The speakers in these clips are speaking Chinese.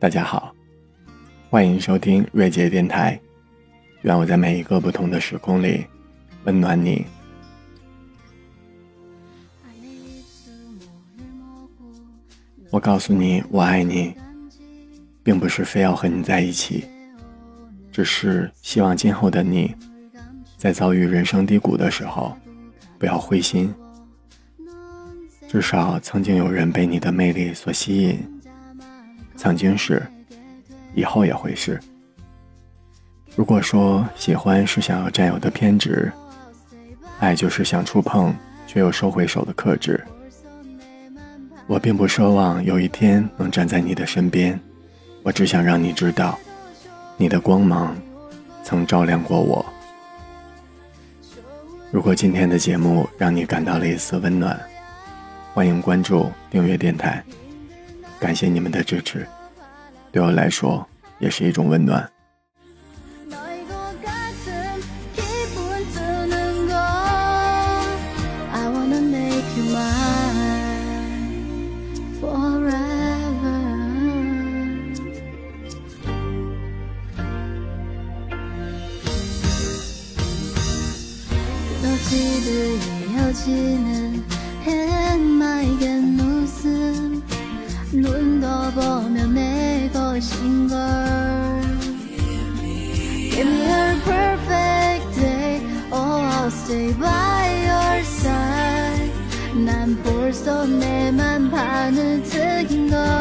大家好，欢迎收听瑞杰电台。愿我在每一个不同的时空里温暖你。我告诉你，我爱你，并不是非要和你在一起，只是希望今后的你，在遭遇人生低谷的时候，不要灰心。至少曾经有人被你的魅力所吸引。曾经是，以后也会是。如果说喜欢是想要占有的偏执，爱就是想触碰却又收回手的克制。我并不奢望有一天能站在你的身边，我只想让你知道，你的光芒曾照亮过我。如果今天的节目让你感到了一丝温暖，欢迎关注订阅电台。感谢你们的支持，对我来说也是一种温暖。 눈도 보면 내 것인걸 Give me a perfect day Oh I'll stay by your side 난 벌써 내만 반은 특인걸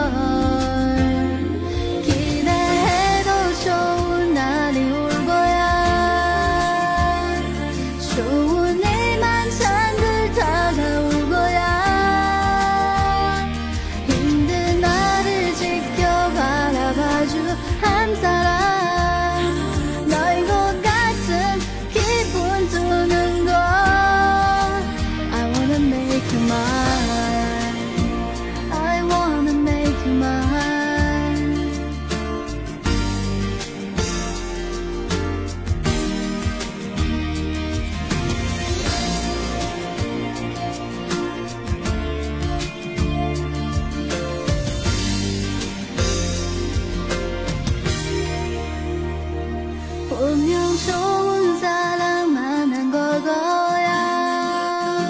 不用冲散两人难过过呀，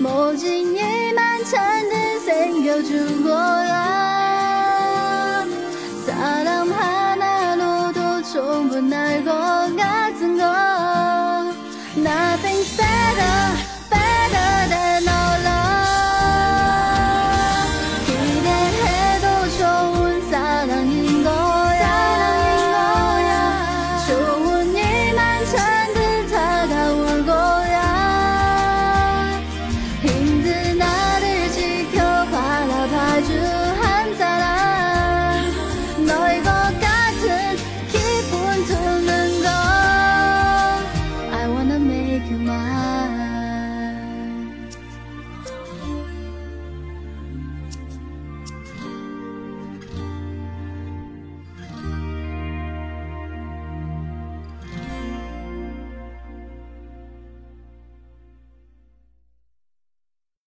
无尽的漫长日子能够度过呀，两人分开路途充满奈何个折磨，哪能舍得。